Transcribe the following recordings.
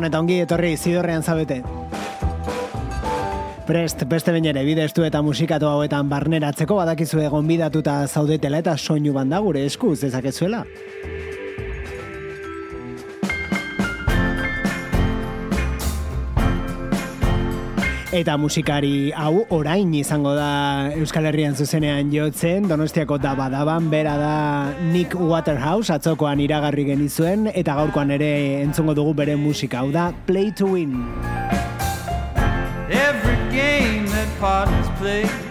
Gabon eta ongi etorri zidorrean zabete. Prest, beste bain ere, bide estu eta musikatu hauetan barneratzeko badakizu egon bidatuta zaudetela eta soinu banda gure eskuz dezakezuela. Eta musikari hau orain izango da Euskal Herrian zuzenean jotzen, Donostiako da badaban, bera da Nick Waterhouse, atzokoan iragarri genizuen, eta gaurkoan ere entzungo dugu bere musika, hau da Play to Win. Every game that partners play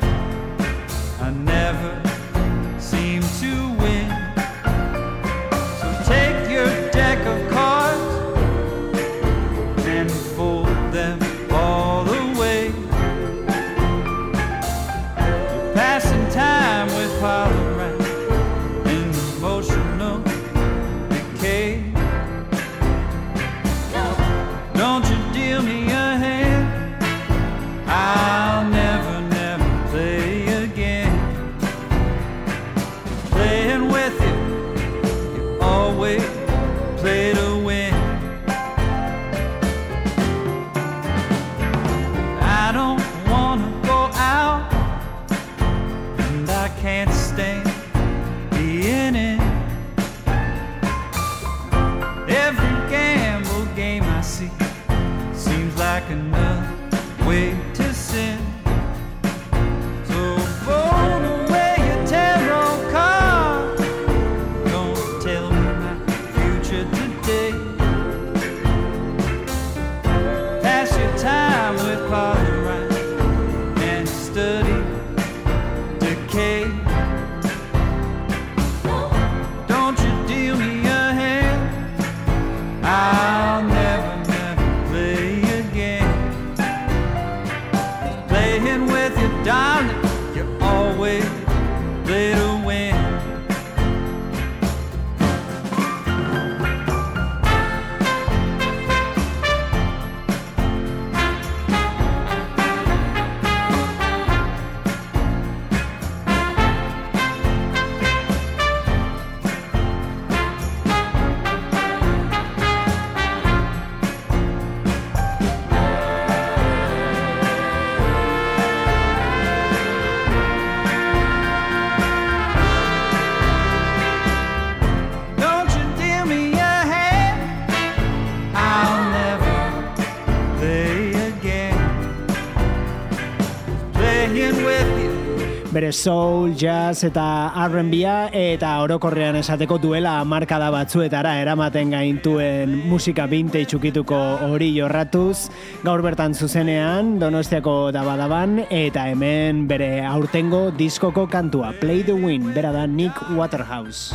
soul, jazz eta R&B-a eta orokorrean esateko duela markada batzuetara eramaten gaintuen musika binte itxukituko hori jorratuz. Gaur bertan zuzenean Donostiako dabadaban eta hemen bere aurtengo diskoko kantua Play the Wind, bera da Nick Waterhouse.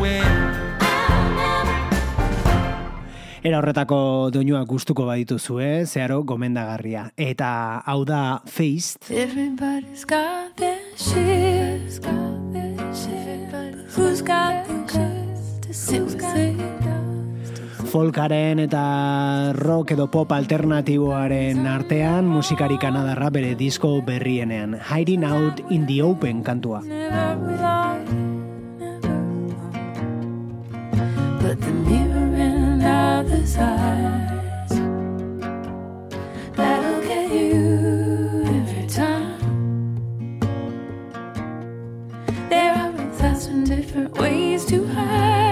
Wind Era horretako doinua gustuko baditu zue, zeharo gomendagarria. Eta hau da Feist. Everybody's got their shit, got their shit, who's got the Folkaren eta rock edo pop alternatiboaren artean musikari kanadarra bere disko berrienean. Hiding out in the open kantua. But other's eyes. That'll get you every time. There are a thousand different ways to hide.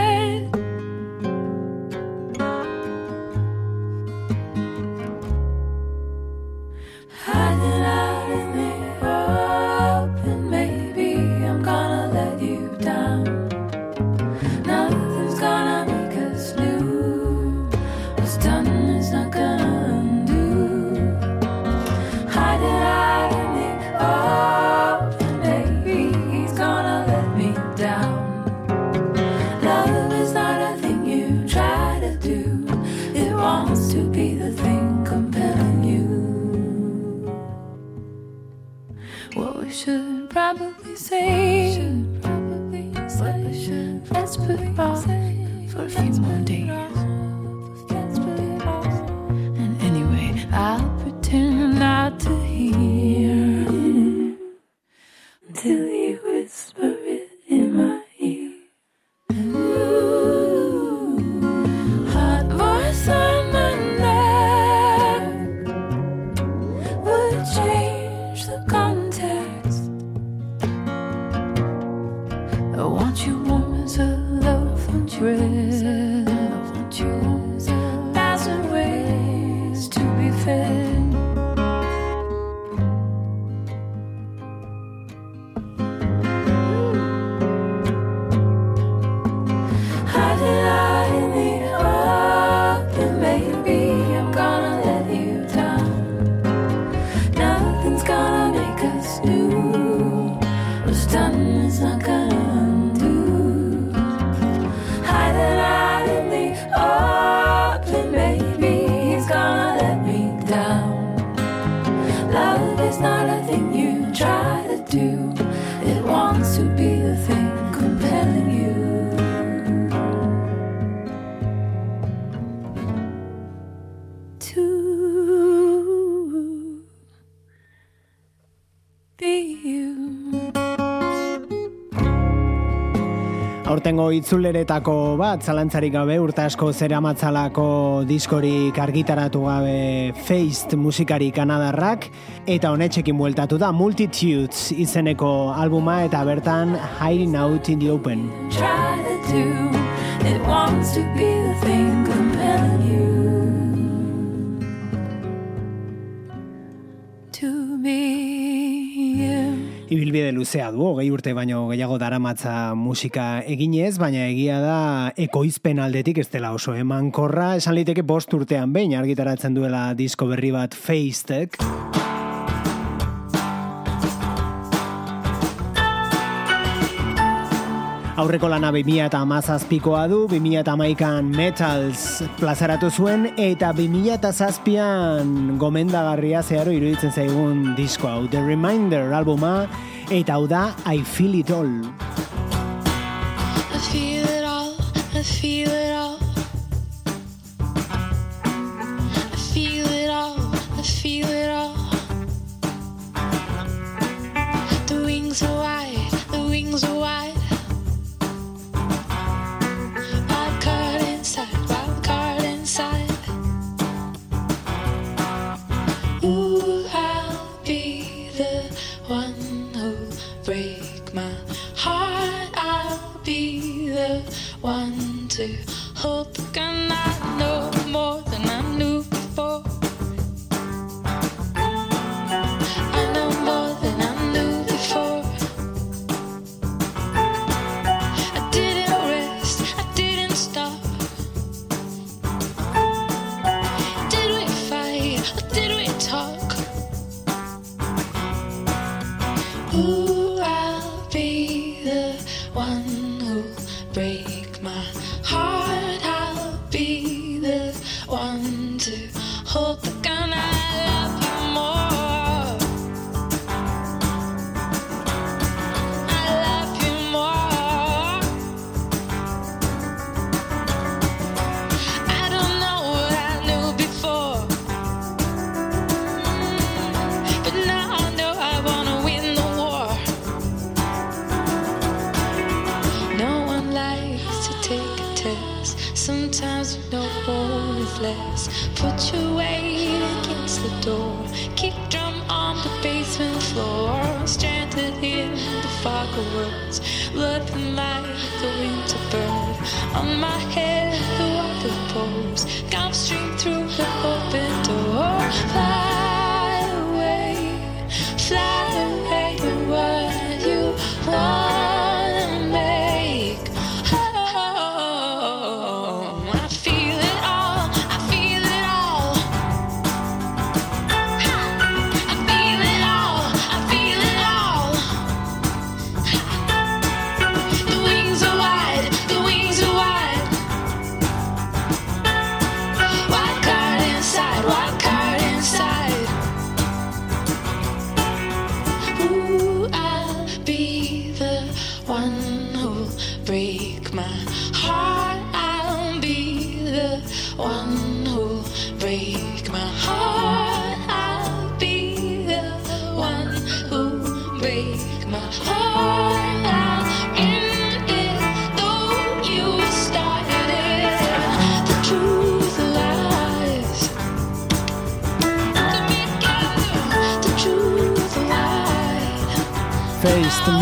itzuleretako bat, zalantzarik gabe urte asko zera matzalako diskorik argitaratu gabe Feist musikari kanadarrak, eta honetxekin bueltatu da Multitudes izeneko albuma eta bertan Hiding Out in the Open. Me ibilbide luzea du, gehi urte baino gehiago daramatza musika eginez, baina egia da ekoizpen aldetik ez dela oso emankorra, esan liteke bost urtean behin argitaratzen duela disko berri bat Facetek. Facetek. Aurreko lana 2000 eta amazazpikoa du, 2000 eta amaikan Metals plazaratu zuen, eta 2000 eta zazpian gomendagarria zeharo iruditzen zaigun disko hau. The Reminder albuma, eta hau da I Feel It All. I feel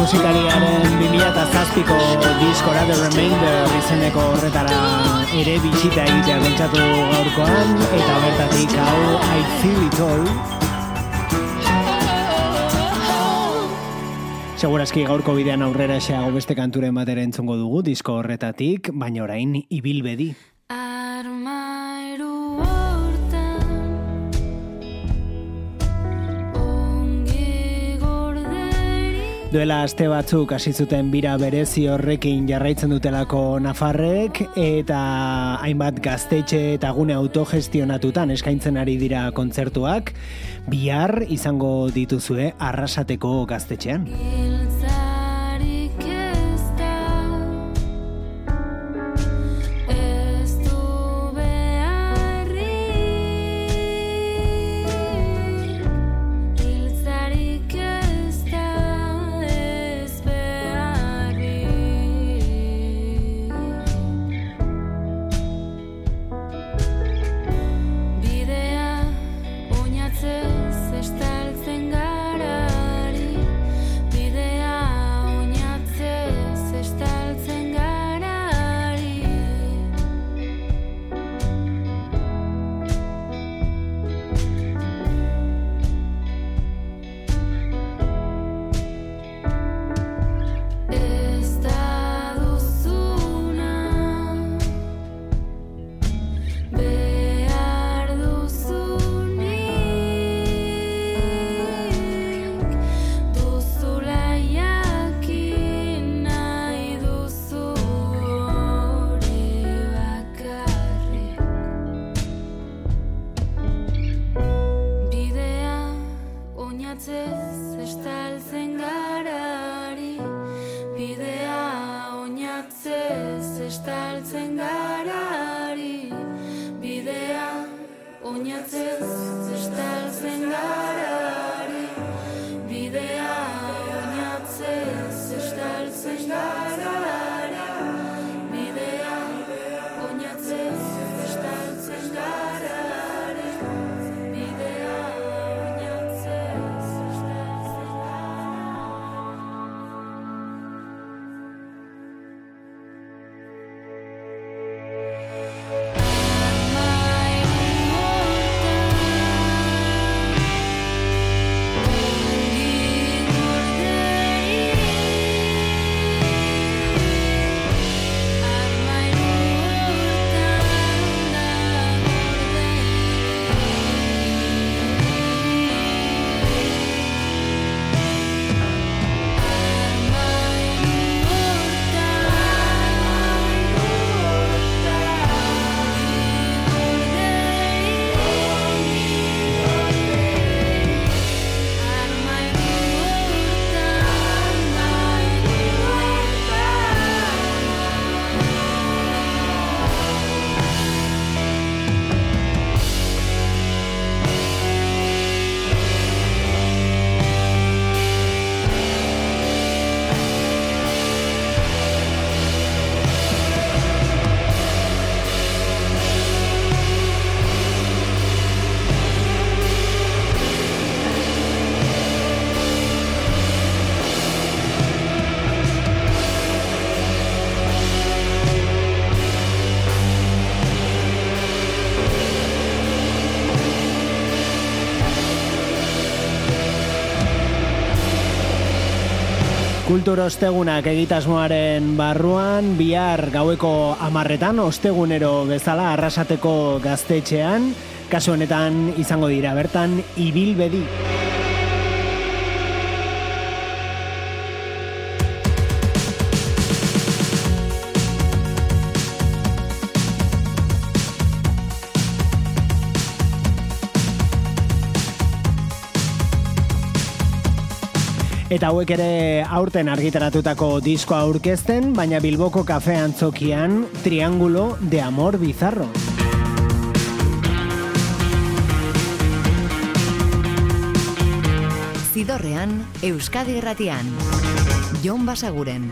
musikariaren 2008ko diskora The Remainder izeneko horretara ere bisita egitea pentsatu gaurkoan eta bertatik hau I Feel It All Segurazki gaurko bidean aurrera xeago beste kanturen batera entzongo dugu disko horretatik, baina orain ibilbedi. Duela aste batzuk hasi zuten bira berezi horrekin jarraitzen dutelako Nafarrek eta hainbat gaztetxe eta gune autogestionatutan eskaintzen ari dira kontzertuak bihar izango dituzue arrasateko gaztetxean. Kultur ostegunak egitasmoaren barruan, bihar gaueko amarretan, ostegunero bezala arrasateko gaztetxean, kasu honetan izango dira bertan, ibilbedi. eta hauek ere aurten argitaratutako diskoa aurkezten, baina Bilboko kafe antzokian Triángulo de Amor Bizarro. Zidorrean, Euskadi Irratian. Jon Basaguren.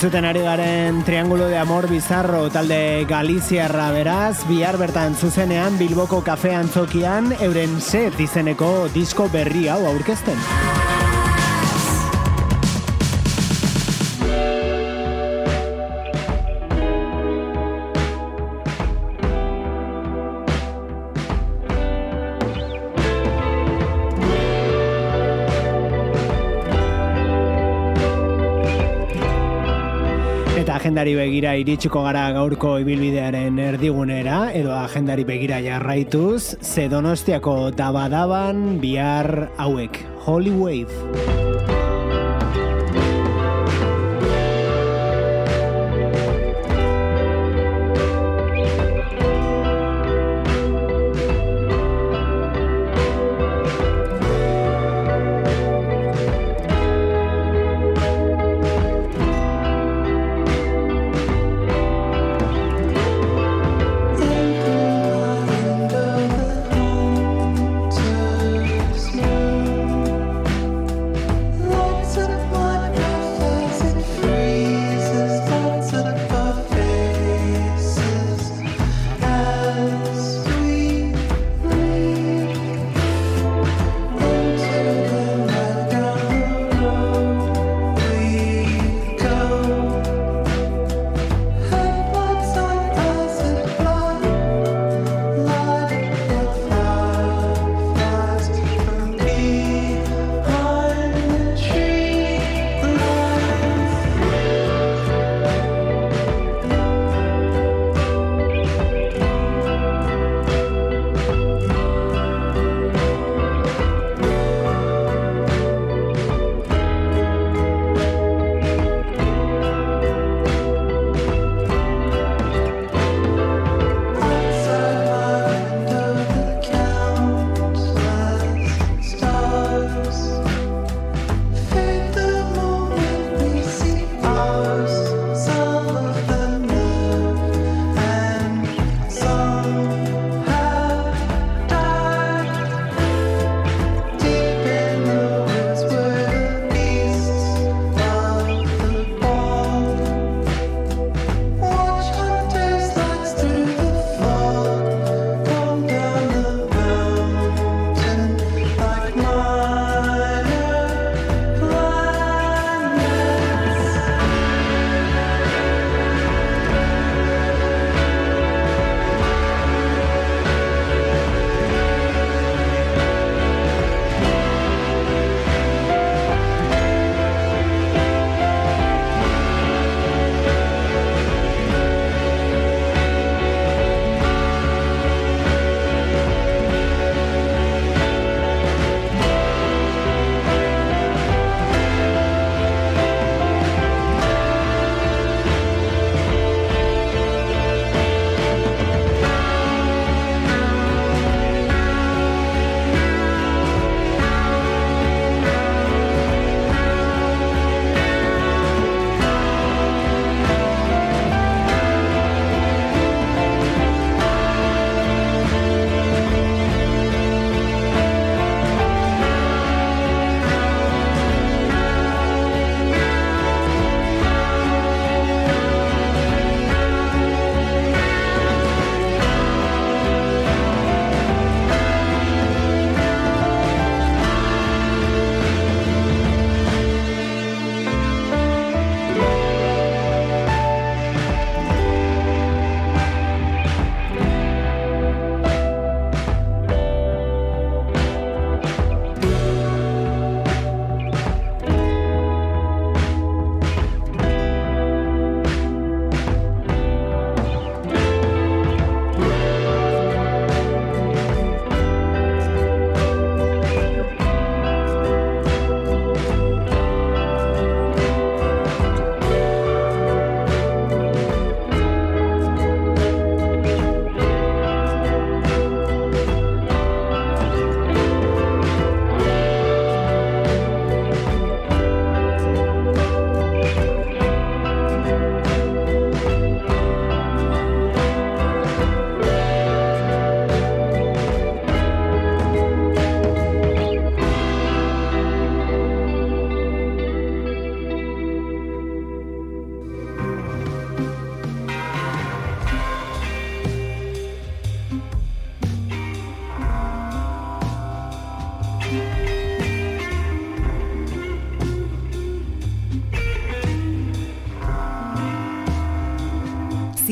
Entzuten ari garen Triangulo de Amor Bizarro talde Galiziarra beraz, bihar bertan zuzenean Bilboko kafe antzokian euren set izeneko disko berri hau aurkezten. Agendari begira iritsiko gara gaurko ibilbidearen erdigunera, edo agendari begira jarraituz, zedonostiako dabadaban bihar hauek, Holy Wave.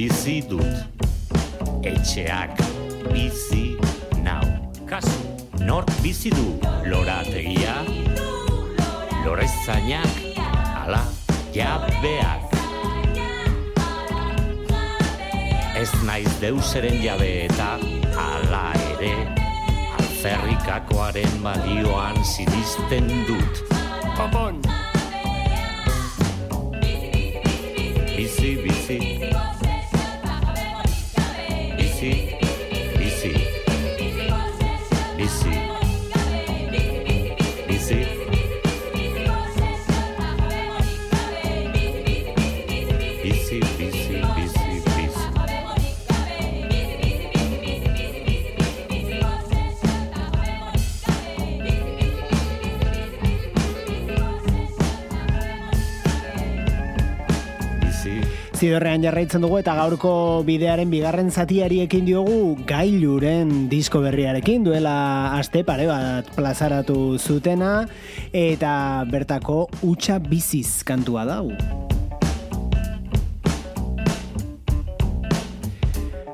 bizi dut, etxeak bizi nau. Kasu, nork bizi du lorategia? Lorezainak ala jabeak Ez naiz deuseren jabe eta ala ere Alzerrikakoaren balioan sinisten dut Popon! Bizi, bizi Bizi, Zidorrean jarraitzen dugu eta gaurko bidearen bigarren zatiari ekin diogu gailuren disko berriarekin duela aste pare bat plazaratu zutena eta bertako utxa biziz kantua dau.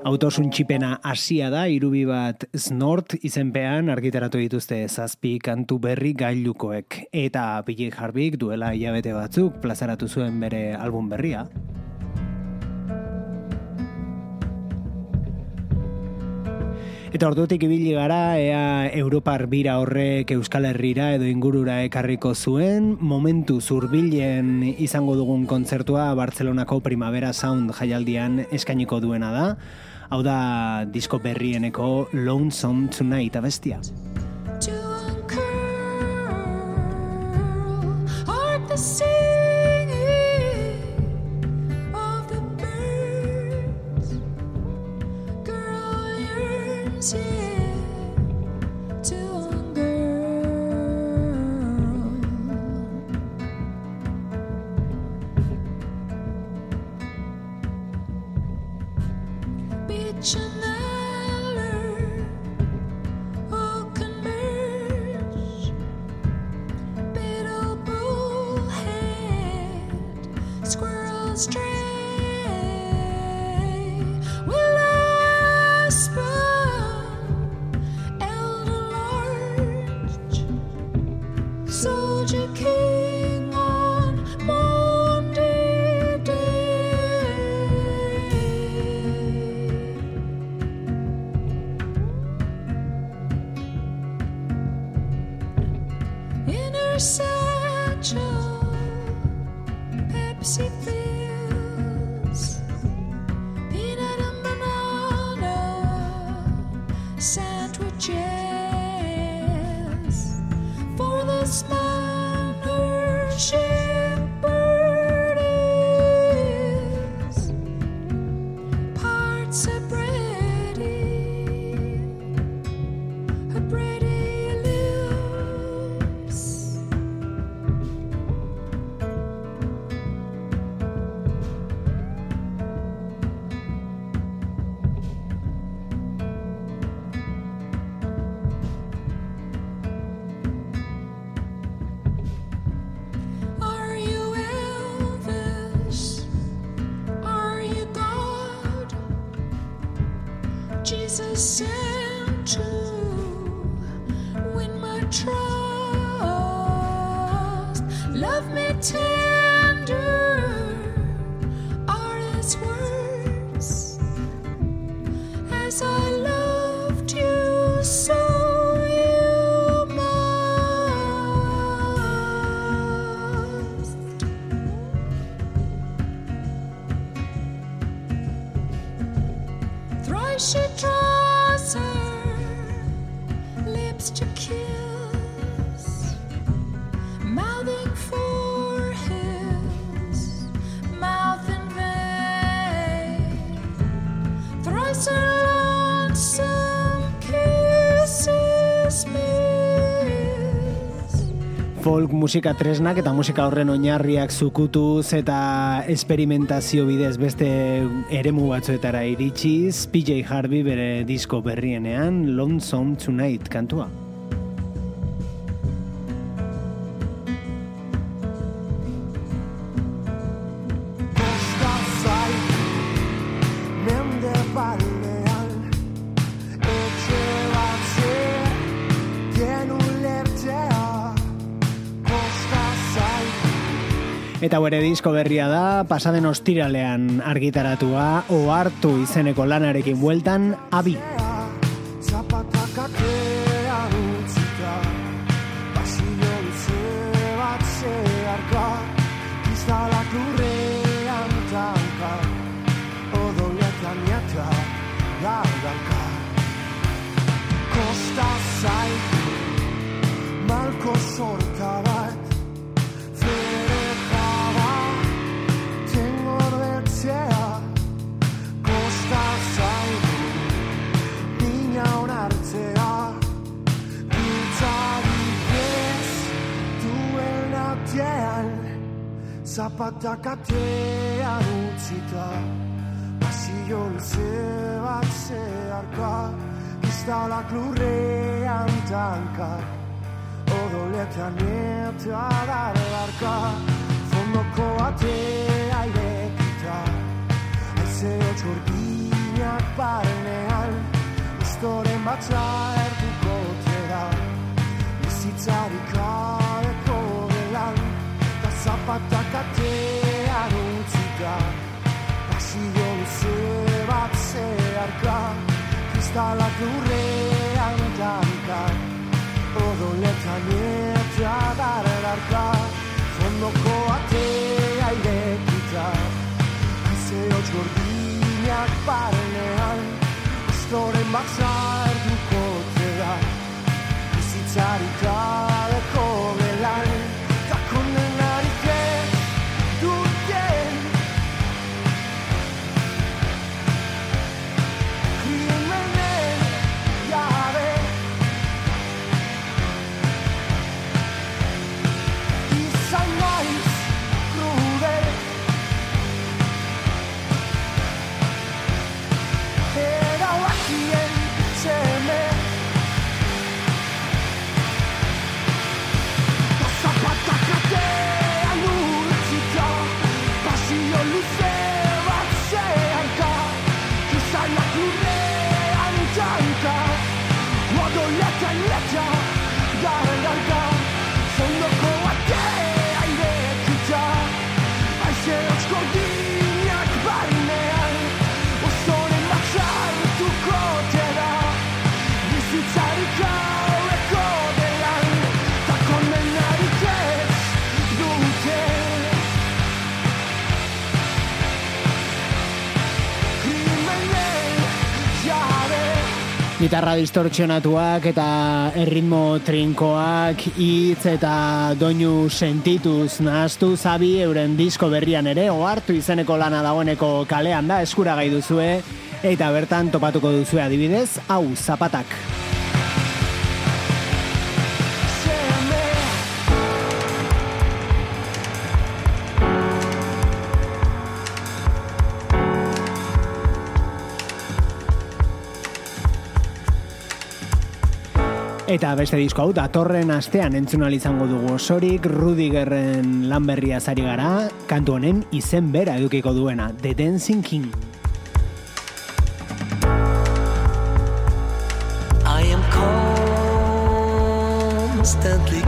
Autosuntxipena hasia da, irubi bat snort izenpean argitaratu dituzte zazpi kantu berri gailukoek. Eta Billy Harvik duela hilabete batzuk plazaratu zuen bere album berria. Eta ordutik ibili gara, ea Europar bira horrek Euskal Herrira edo ingurura ekarriko zuen, momentu zurbilen izango dugun kontzertua Bartzelonako Primavera Sound jaialdian eskainiko duena da, hau da disko berrieneko Lonesome Tonight abestia. To Kids. yourself. Folk musika tresnak eta musika horren oinarriak zukutuz eta esperimentazio bidez beste eremu batzuetara iritsiz PJ Harvey bere disko berrienean Lonesome Tonight kantua. Eta bere disko berria da, pasaden ostiralean argitaratua, ohartu izeneko lanarekin bueltan, abi. Zapatak atean utzita Pasio luze bat zeharka Kristalak lurrean tanka Odoletan eta darbarka Fondoko atea irekita. Aizeo txordinak barnean Istoren batza erduko tera Bizitzarik abeko gelan zapatak atean utzita Pasio luze bat zeharka Kristalak lurrean tanka Odoletan eta darrarka Fondoko atea irekita Aizeo txordinak barnean Estoren bat zartuko tera Bizitzarik gitarra distortzionatuak eta erritmo trinkoak hitz eta doinu sentituz nahaztu zabi euren disko berrian ere ohartu izeneko lana dagoeneko kalean da eskura gai duzue eta bertan topatuko duzue adibidez hau zapatak Eta beste disko hau, datorren astean entzun izango dugu osorik, Rudigerren lan berria zari gara, kantu honen izen bera edukiko duena, The Dancing King. I am constantly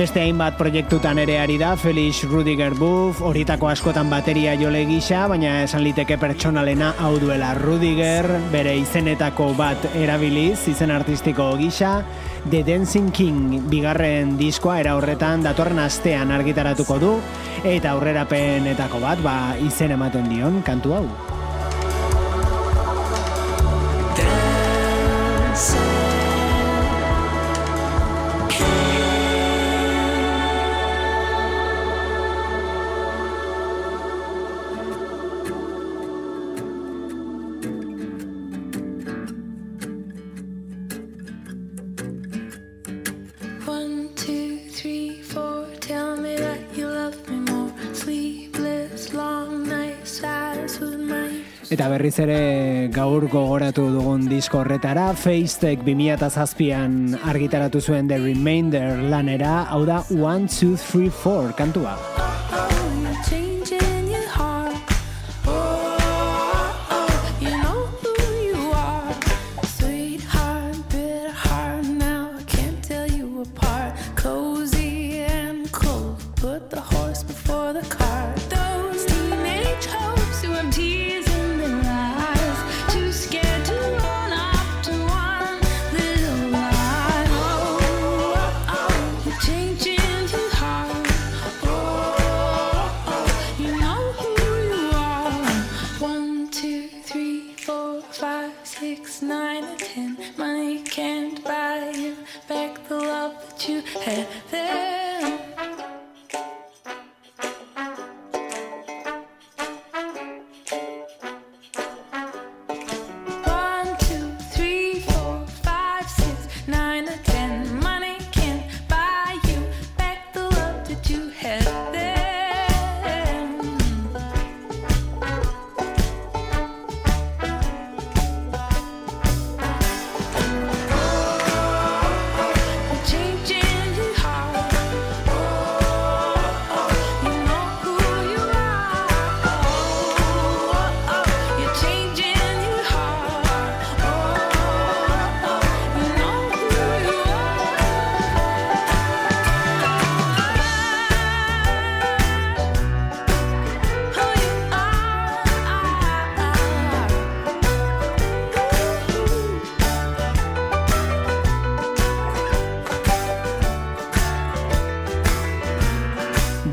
Beste hainbat proiektutan ere ari da, Felix Rudiger Buff, horitako askotan bateria jole gisa, baina esan liteke pertsonalena hau duela Rudiger, bere izenetako bat erabiliz, izen artistiko gisa, The Dancing King bigarren diskoa era horretan datorren astean argitaratuko du, eta aurrerapenetako bat, ba, izen ematen dion kantu hau. Berriz ere gaur gogoratu dugun disko horretara, Facetek 2007an argitaratu zuen The Remainder lanera, hau da 1, 2, 3, 4 kantua.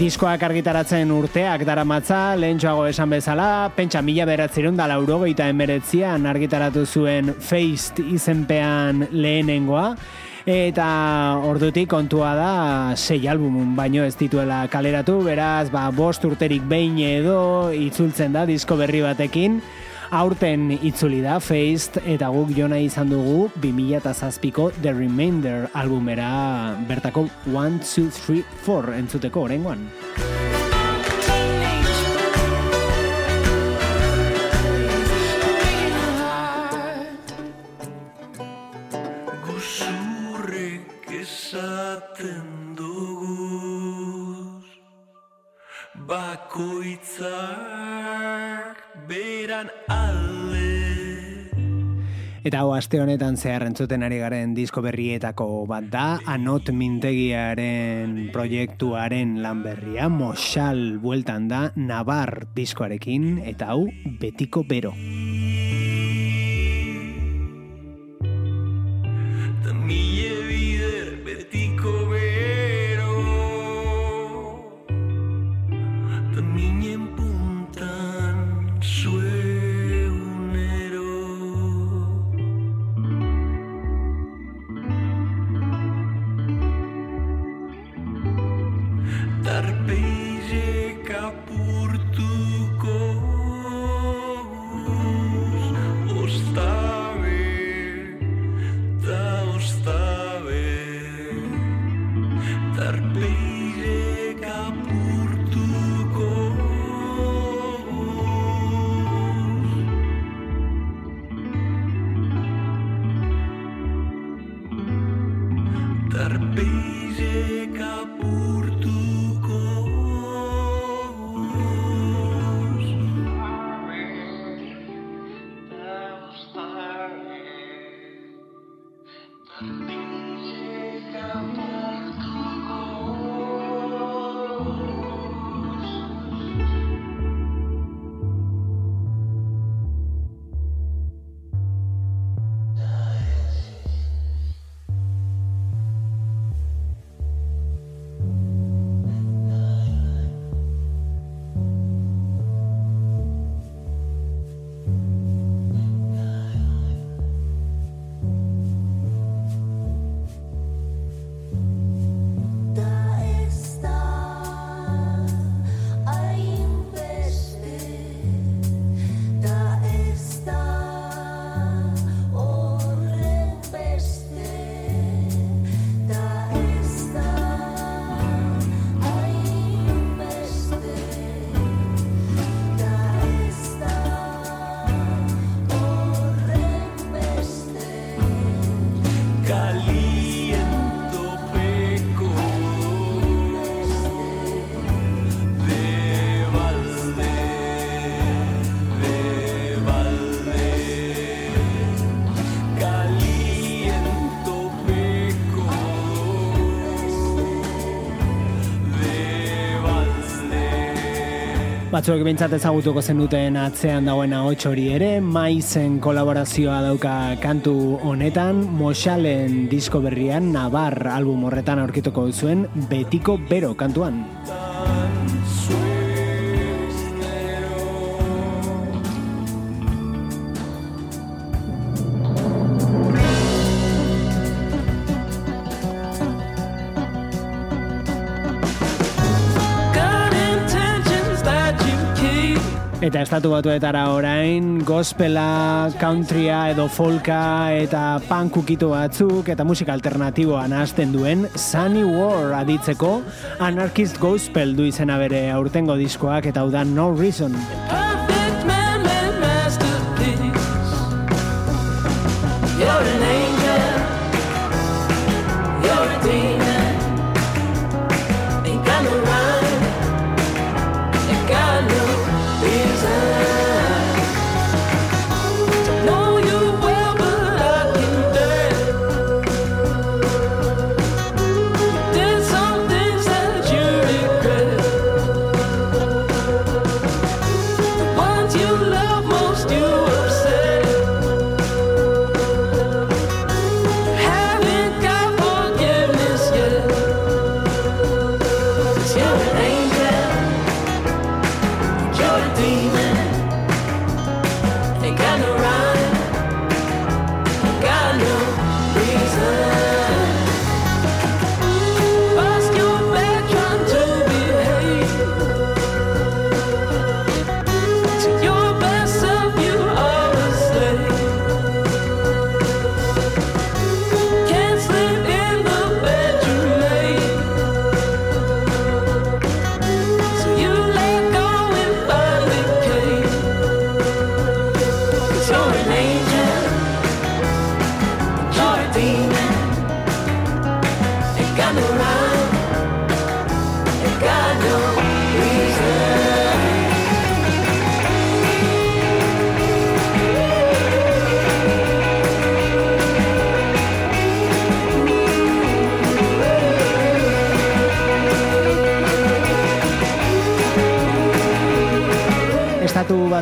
Diskoak argitaratzen urteak daramatza, lehen esan bezala, pentsa mila beratzerun da laurogeita emeretzian argitaratu zuen Feist izenpean lehenengoa, eta ordutik kontua da sei albumun baino ez dituela kaleratu, beraz, ba, bost urterik behin edo itzultzen da disko berri batekin, aurten itzuli da Feist eta guk jona izan dugu 2007ko The Remainder albumera bertako 1, 2, 3, 4 entzuteko orengoan. Bakoitzak beran alde Eta hau aste honetan zehar entzuten ari garen disko berrietako bat da, anot mintegiaren proiektuaren lan berria, Moxal bueltan da, Navar diskoarekin, eta hau betiko bero. Batzuek bintzat ezagutuko zenuten atzean dagoen ahots hori ere, maizen kolaborazioa dauka kantu honetan, Moxalen disko berrian, Navar album horretan aurkituko zuen, Betiko Bero kantuan. Eta estatu batuetara orain, gospela, countrya edo folka eta punk ukitu batzuk eta musika alternatiboan hasten duen Sunny War aditzeko Anarchist Gospel du izena bere aurtengo diskoak eta da No Reason.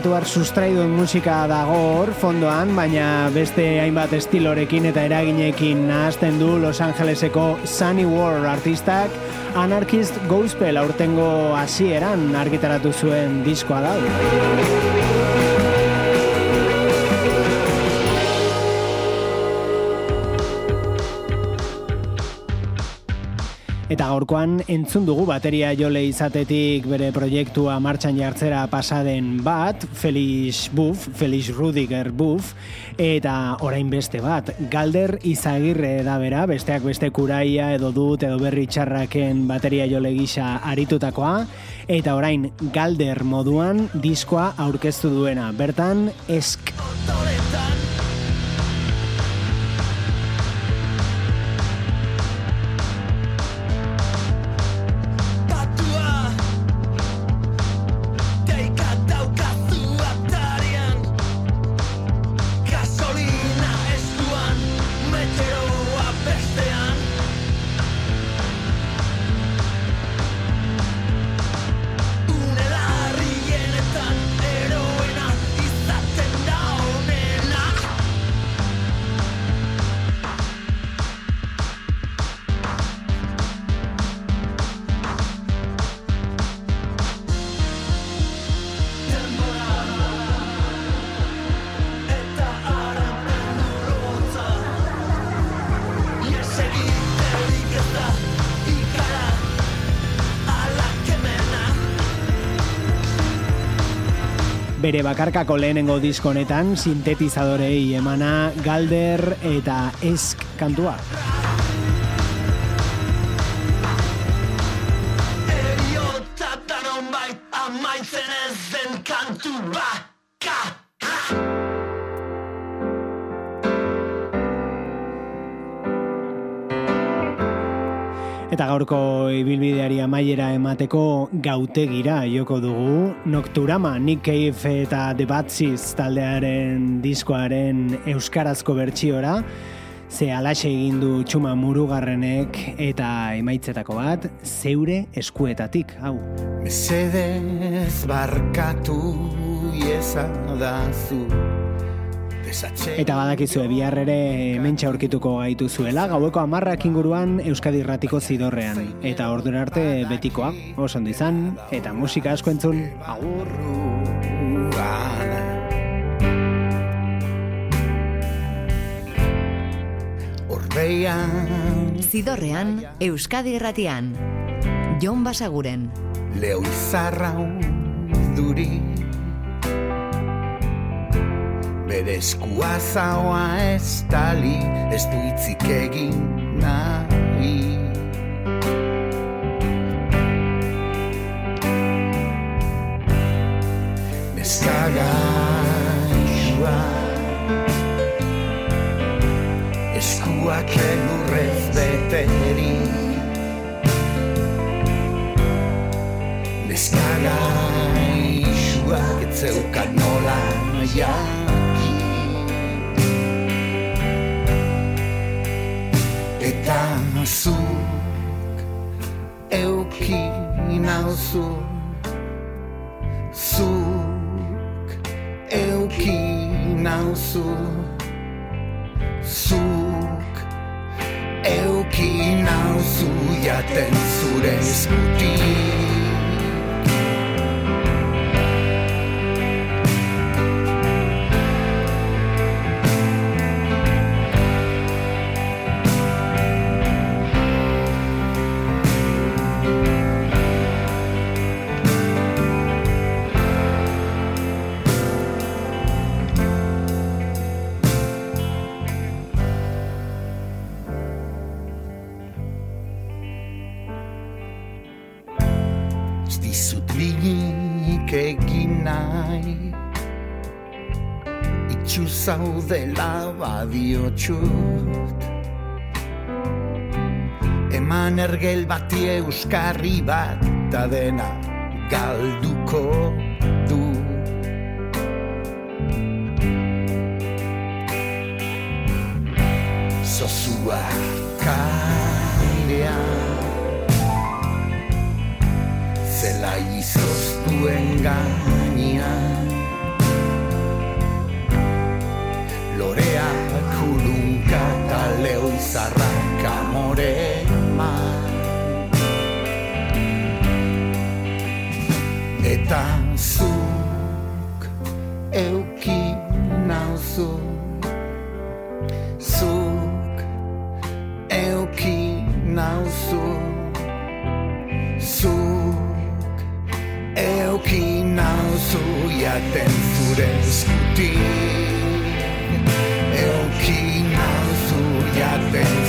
Estatu batuar sustraiduen musika dago hor fondoan, baina beste hainbat estilorekin eta eraginekin nahazten du Los Angeleseko Sunny War artistak Anarchist Gospel aurtengo hasieran argitaratu zuen diskoa da. Eta gaurkoan entzun dugu bateria jole izatetik bere proiektua martxan jartzera pasaden bat, Felix Buff, Felix Rudiger Buff, eta orain beste bat, Galder Izagirre da bera, besteak beste kuraia edo dut edo berri txarraken bateria jole gisa aritutakoa, eta orain Galder moduan diskoa aurkeztu duena, bertan esk. Bere bakarkako lehenengo disko honetan sintetizadorei emana Galder eta esk kantua. Eta gaurko ibilbideari amaiera emateko gautegira joko dugu Nocturama, Nick Cave eta The Batsies taldearen diskoaren euskarazko bertsiora. Ze alaxe egin du txuma murugarrenek eta emaitzetako bat zeure eskuetatik, hau. Mesedez barkatu iezadazu Eta badakizue bihar ere hementxe aurkituko gaitu zuela, gaueko amarrak inguruan Euskadi Irratiko zidorrean. Eta ordura arte betikoa, oso ondo izan, eta musika asko entzun, agur! Zidorrean, Euskadi Irratian. Jon Basaguren. leo izarra duri Bere eskua zaoa ez tali Ez du hitzik egin nahi. Neskagaixua Eskuak elurrez zuk euki nauzu Zuk euki nauzu Zuk euki nauzu jaten zure eskutik dinik badiotxut Eman ergel bati euskarri bat Ta dena galduko du. Zozua kairean Zela izoztuen gainean eta leo izarrak amore Eta zuk euki nauzu. Zuk euki nauzu. Zuk euki nauzu Jaten zure eskutik got things